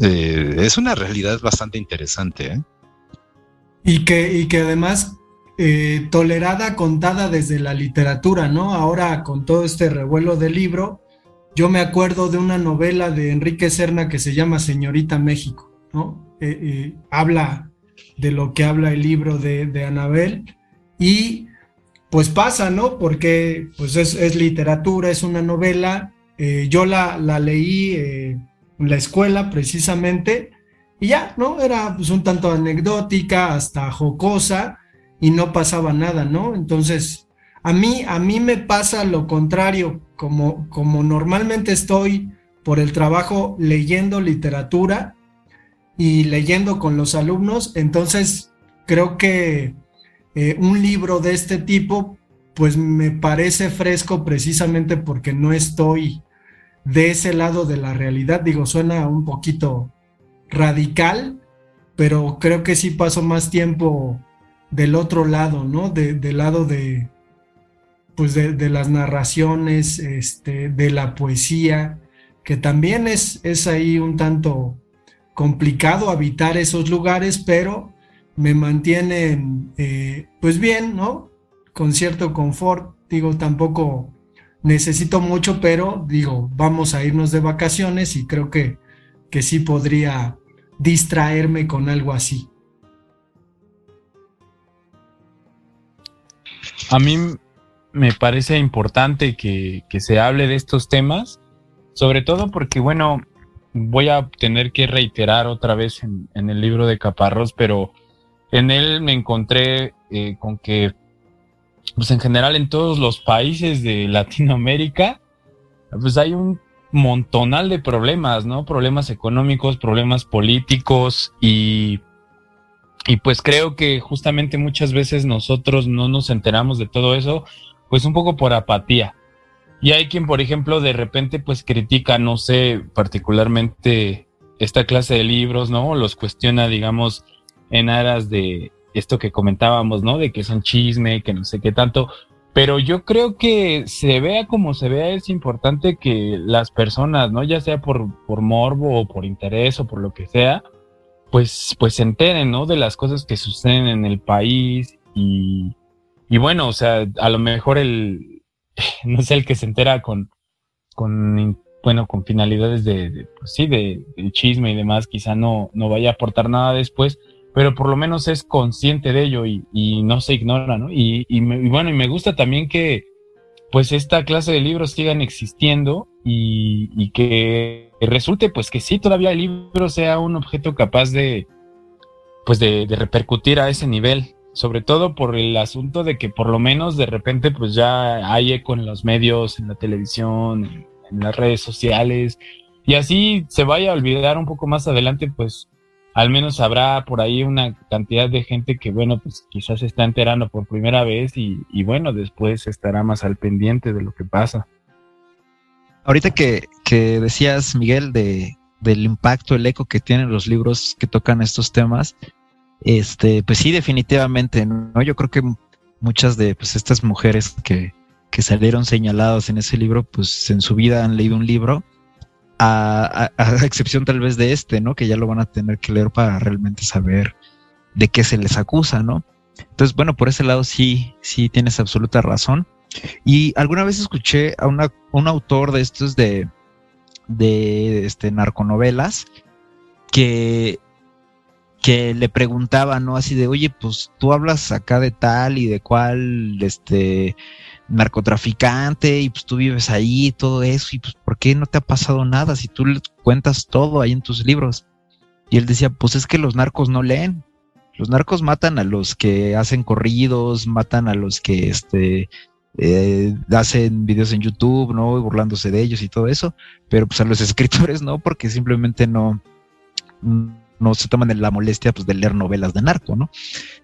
Eh, es una realidad bastante interesante. ¿eh? Y, que, y que además eh, tolerada, contada desde la literatura, ¿no? Ahora con todo este revuelo del libro, yo me acuerdo de una novela de Enrique Serna que se llama Señorita México, ¿no? habla de lo que habla el libro de, Anabel y pues pasa, ¿no? Porque pues es, literatura, es una novela. yo la, la leí la escuela precisamente, y ya, ¿no? Era pues un tanto anecdótica, hasta jocosa, y no pasaba nada, ¿no? Entonces, a mí, a mí me pasa lo contrario, como, como normalmente estoy por el trabajo leyendo literatura y leyendo con los alumnos, entonces creo que eh, un libro de este tipo, pues me parece fresco precisamente porque no estoy de ese lado de la realidad. Digo, suena un poquito radical, pero creo que sí paso más tiempo del otro lado, ¿no? del lado de, pues de, las narraciones, este, de la poesía, que también es, es ahí un tanto complicado habitar esos lugares, pero me mantienen, eh, pues bien, ¿no? Con cierto confort, digo, tampoco necesito mucho, pero digo, vamos a irnos de vacaciones y creo que, que sí podría distraerme con algo así. A mí me parece importante que, se hable de estos temas, sobre todo porque, bueno, voy a tener que reiterar otra vez en, el libro de Caparros, pero en él me encontré eh, con que pues en general en todos los países de <laughs> Latinoamérica, pues hay un montonal de problemas, ¿no? Problemas económicos, problemas políticos y, y pues creo que justamente muchas veces nosotros no nos enteramos de todo eso, pues un poco por apatía. Y hay quien, por ejemplo, de repente pues critica, no sé, particularmente esta clase de libros, ¿no? Los cuestiona, digamos, en aras de, esto que comentábamos, ¿no? De que son chisme, que no sé qué tanto. Pero yo creo que se vea como se vea, es importante que las personas, ¿no? Ya sea por, por morbo o por interés o por lo que sea, pues, pues se enteren, ¿no? De las cosas que suceden en el país y, y bueno, o sea, a lo mejor el, <laughs> no sé, el que se entera con, con bueno, con finalidades de, pues sí, de, de, chisme y demás, quizá no, no vaya a aportar nada después, pero por lo menos es consciente de ello y, no se ignora, ¿no? Y, bueno, y me gusta también que pues esta clase de libros sigan existiendo y, que resulte pues que sí, todavía el libro sea un objeto capaz de pues de, repercutir a ese nivel, sobre todo por el asunto de que por lo menos de repente pues ya hay eco en los medios, en la televisión, en las redes sociales, y así se vaya a olvidar un poco más adelante pues al menos habrá por ahí una cantidad de gente que, bueno, pues quizás se está enterando por primera vez y, bueno, después estará más al pendiente de lo que pasa. Ahorita que, decías, Miguel, de, del impacto, el eco que tienen los libros que tocan estos temas, este, pues sí, definitivamente, ¿no? Yo creo que muchas de pues, estas mujeres que, que salieron señaladas en ese libro, pues en su vida han leído un libro a, excepción tal vez de este, ¿no? Que ya lo van a tener que leer para realmente saber de qué se les acusa, ¿no? Entonces, bueno, por ese lado sí, sí tienes absoluta razón. Y alguna vez escuché a una, un autor de estos de, de este, narconovelas que, que le preguntaba, ¿no? Así de, oye, pues tú hablas acá de tal y de cual, este, narcotraficante y pues tú vives ahí, todo eso, y pues ¿por qué no te ha pasado nada si tú le cuentas todo ahí en tus libros? Y él decía, pues es que los narcos no leen. Los narcos matan a los que hacen corridos, matan a los que este eh, hacen videos en YouTube, ¿no? Burlándose de ellos y todo eso, pero pues a los <laughs> escritores no, porque simplemente no, no se toman la molestia pues, de leer novelas de narco, ¿no?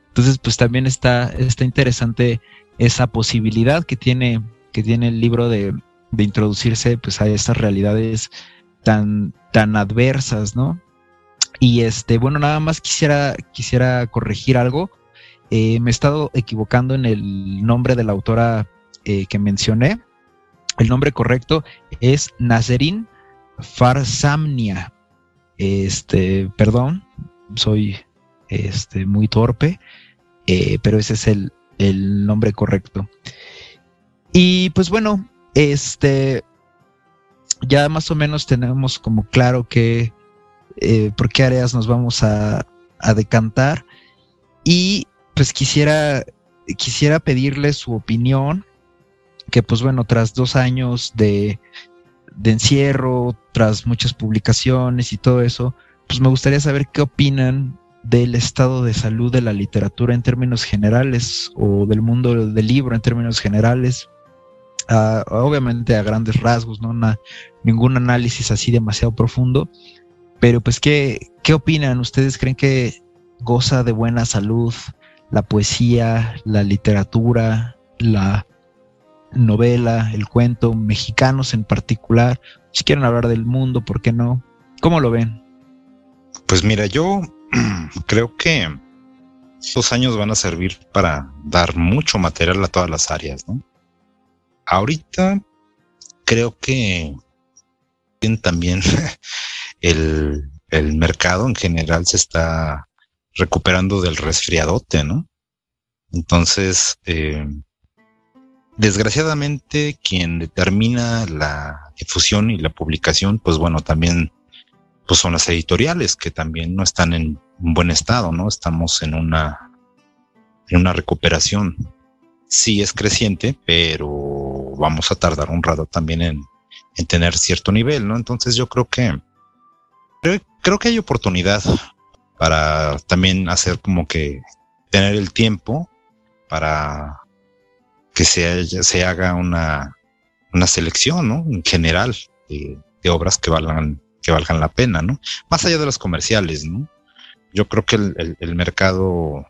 Entonces, pues también está, está interesante esa posibilidad que tiene, que tiene el libro de, de introducirse pues, a estas realidades tan, tan adversas, ¿no? Y este, bueno, nada más quisiera, quisiera corregir algo. Eh, me he estado equivocando en el nombre de la autora eh, que mencioné. El nombre correcto es Nazerin Farsamnia. Este, perdón, soy este, muy torpe, eh, pero ese es el, el nombre correcto. Y pues bueno, este, ya más o menos tenemos como claro que eh, por qué áreas nos vamos a, decantar. Y pues quisiera, quisiera pedirle su opinión, que pues bueno, tras dos años de, de encierro, tras muchas publicaciones y todo eso, pues me gustaría saber qué opinan del estado de salud de la literatura en términos generales o del mundo del libro en términos generales. Obviamente a grandes rasgos, no ningún análisis así demasiado profundo, pero pues, ¿qué, ¿qué opinan? ¿Ustedes creen que goza de buena salud la poesía, la literatura, la novela, el cuento, mexicanos en particular? Si quieren hablar del mundo, ¿por qué no? ¿Cómo lo ven? Pues mira, yo <clears throat> creo que estos años van a servir para dar mucho material a todas las áreas, ¿no? Ahorita creo que también <laughs> el, mercado en general se está recuperando del resfriadote, ¿no? Entonces, eh, desgraciadamente, quien determina la difusión y la publicación, pues bueno, también pues son las editoriales que también no están en buen estado, ¿no? Estamos en una, en una recuperación. Sí es creciente, pero vamos a tardar un rato también en, en tener cierto nivel, ¿no? Entonces yo creo que creo, que hay oportunidad para también hacer como que tener el tiempo para que se, se haga una, una selección, ¿no? En general de, obras que valgan, que valgan la pena, ¿no? Más allá de los comerciales, ¿no? Yo creo que el, el mercado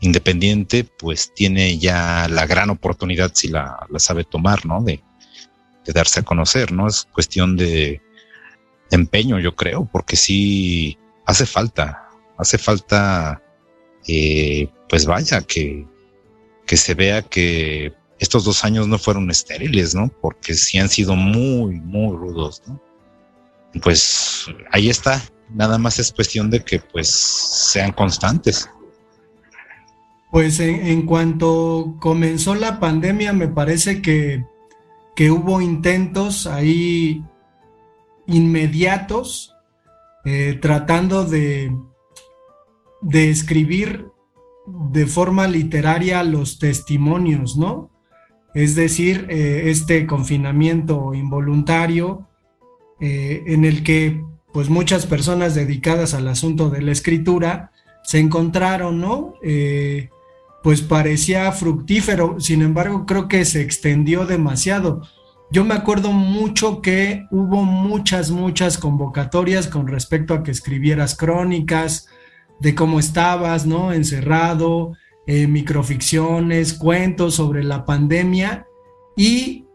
independiente pues tiene ya la gran oportunidad si la, la sabe tomar, ¿no? De, de darse a conocer, ¿no? Es cuestión de empeño, yo creo, porque sí hace falta, hace falta, eh, pues vaya, que, que se vea que estos dos años no fueron estériles, ¿no? Porque sí han sido muy, muy rudos, ¿no? Pues ahí está, nada más es cuestión de que pues sean constantes. Pues en, cuanto comenzó la pandemia, me parece que que hubo intentos ahí inmediatos eh, tratando de, de escribir de forma literaria los testimonios, ¿no? Es decir, eh, este confinamiento involuntario eh, en el que pues muchas personas dedicadas al asunto de la escritura se encontraron, ¿no? pues parecía fructífero, sin embargo creo que se extendió demasiado. Yo me acuerdo mucho que hubo muchas, muchas convocatorias con respecto a que escribieras crónicas de cómo estabas, ¿no? Encerrado, eh, microficciones, cuentos sobre la pandemia y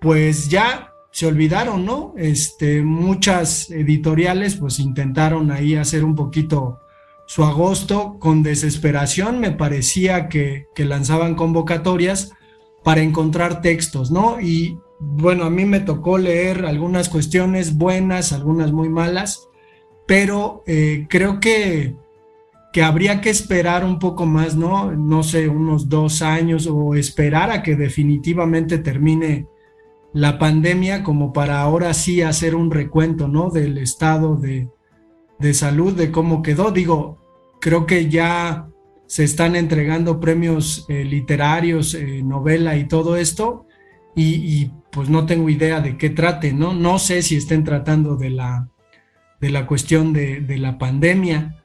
pues ya se olvidaron, ¿no? Este, muchas editoriales pues intentaron ahí hacer un poquito su agosto con desesperación, me parecía que, lanzaban convocatorias para encontrar textos, ¿no? Y bueno, a mí me tocó leer algunas cuestiones buenas, algunas muy malas, pero eh, creo que, que habría que esperar un poco más, ¿no? No sé, unos dos años o esperar a que definitivamente termine la pandemia como para ahora sí hacer un recuento, ¿no? Del estado de, de salud, de cómo quedó. Digo, creo que ya se están entregando premios eh, literarios, eh, novela y todo esto, y, pues no tengo idea de qué trate, ¿no? No sé si estén tratando de la, de la cuestión de, la pandemia.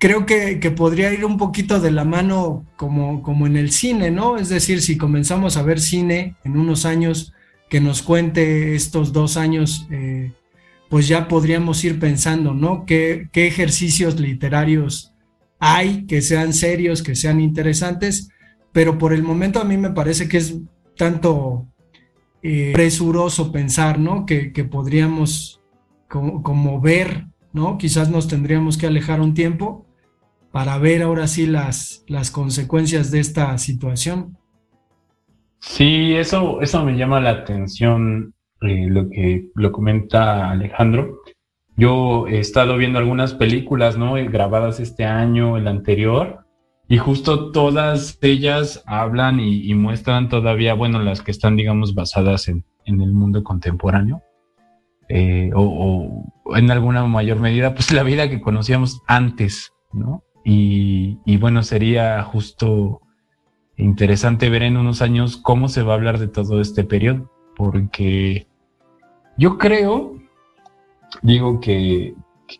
Creo que, podría ir un poquito de la mano como, como en el cine, ¿no? Es decir, si comenzamos a ver cine en unos años, que nos cuente estos dos años eh, pues ya podríamos ir pensando, ¿no? ¿Qué, qué ejercicios literarios hay que sean serios, que sean interesantes? Pero por el momento a mí me parece que es tanto eh, presuroso pensar, ¿no? Que, podríamos como, ver, ¿no? Quizás nos tendríamos que alejar un tiempo para ver ahora sí las, las consecuencias de esta situación. Sí, eso, eso me llama la atención, eh, lo que lo comenta Alejandro. Yo he estado viendo algunas películas, ¿no? Grabadas este año, el anterior, y justo todas ellas hablan y, muestran todavía, bueno, las que están, digamos, basadas en, el mundo contemporáneo, eh, o, en alguna mayor medida, pues la vida que conocíamos antes, ¿no? Y, bueno, sería justo interesante ver en unos años cómo se va a hablar de todo este periodo, porque yo creo, digo que,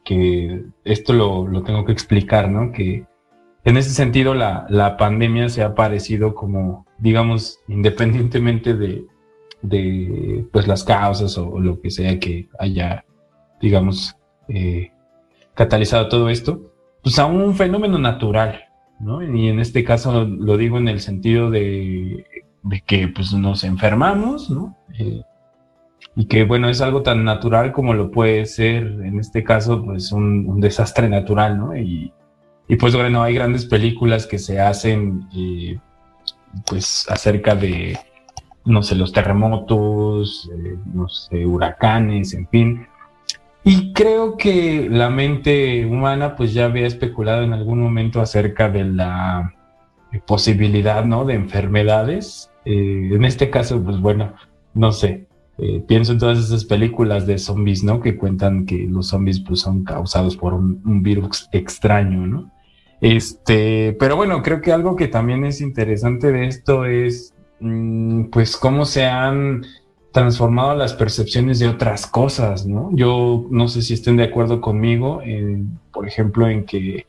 que esto lo, lo tengo que explicar, ¿no? Que en ese sentido, la, la, pandemia se ha parecido como, digamos, independientemente de, de pues, las causas o, lo que sea que haya, digamos, eh, catalizado todo esto, pues a un fenómeno natural, ¿no? Y en este caso lo digo en el sentido de, que pues nos enfermamos, ¿no? Eh, y que bueno, es algo tan natural como lo puede ser en este caso, pues un, desastre natural, ¿no? Y, y pues bueno, hay grandes películas que se hacen eh, pues acerca de, no sé, los terremotos, eh, no sé, huracanes, en fin. Y creo que la mente humana pues ya había especulado en algún momento acerca de la posibilidad, ¿no? De enfermedades. Eh, en este caso, pues bueno, no sé, pienso en todas esas películas de zombies, ¿no? Que cuentan que los zombies pues son causados por un virus extraño, ¿no? Este, pero bueno, creo que algo que también es interesante de esto es, mm, pues, cómo se han transformado las percepciones de otras cosas, ¿no? Yo no sé si estén de acuerdo conmigo, por ejemplo, en que,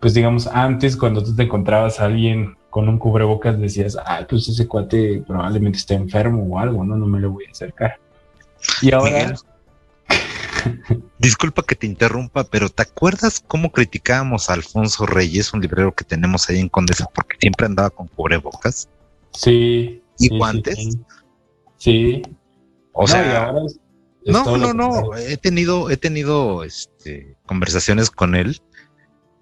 pues, digamos, antes cuando tú te encontrabas a alguien con un cubrebocas decías, ah, pues ese cuate probablemente está enfermo o algo, ¿no? No me lo voy a acercar. Y ahora... <laughs> Disculpa que te interrumpa, pero ¿te acuerdas cómo criticábamos a Alfonso Reyes, un librero que tenemos ahí en Condesa, porque siempre andaba con cubrebocas? Sí. ¿Y guantes? Sí. O sea, no, no, no, he tenido, he tenido este, conversaciones con él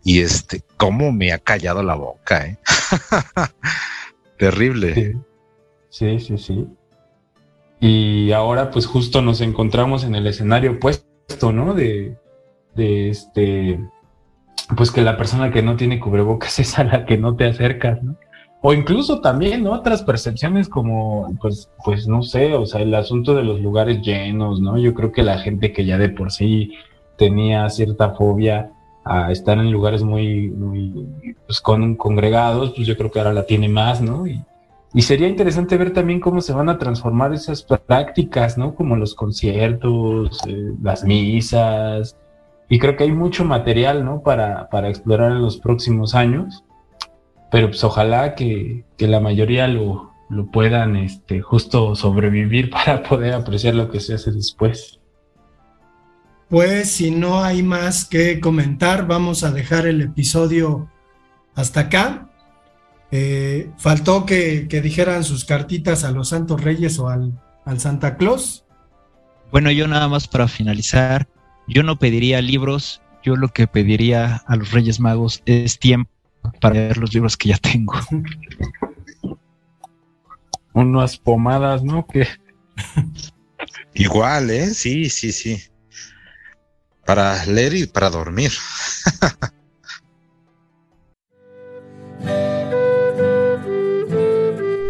y este, cómo me ha callado la boca, ¿eh? <laughs> Terrible. Sí, sí, sí. Y ahora, pues justo nos encontramos en el escenario pues esto, ¿no? De, de este, pues que la persona que no tiene cubrebocas <laughs> es a la que no te acercas, ¿no? O incluso también otras percepciones como, pues, pues no sé, o sea, el asunto de los lugares llenos, ¿no? Yo creo que la gente que ya de por sí tenía cierta fobia a estar en lugares muy, pues con, congregados, pues yo creo que ahora la tiene más, ¿no? Y, y sería interesante ver también cómo se van a transformar esas prácticas, ¿no? Como los conciertos, eh, las misas. Y creo que hay mucho material, ¿no? Para, para explorar en los próximos años. Pero pues ojalá que, que la mayoría lo, lo puedan este, justo sobrevivir <laughs> para poder apreciar lo que se hace después. Pues si no hay más que comentar, vamos a dejar el episodio hasta acá. Eh, faltó que, dijeran sus cartitas a los Santos Reyes o al, Santa Claus. Bueno, yo nada más para finalizar, yo no pediría libros, yo lo que pediría a los Reyes Magos es tiempo para leer los libros que ya tengo. <laughs> Unas pomadas, ¿no? Que igual, ¿eh? Sí, sí, sí. Para leer y para dormir. <laughs>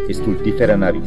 Stultifera navis.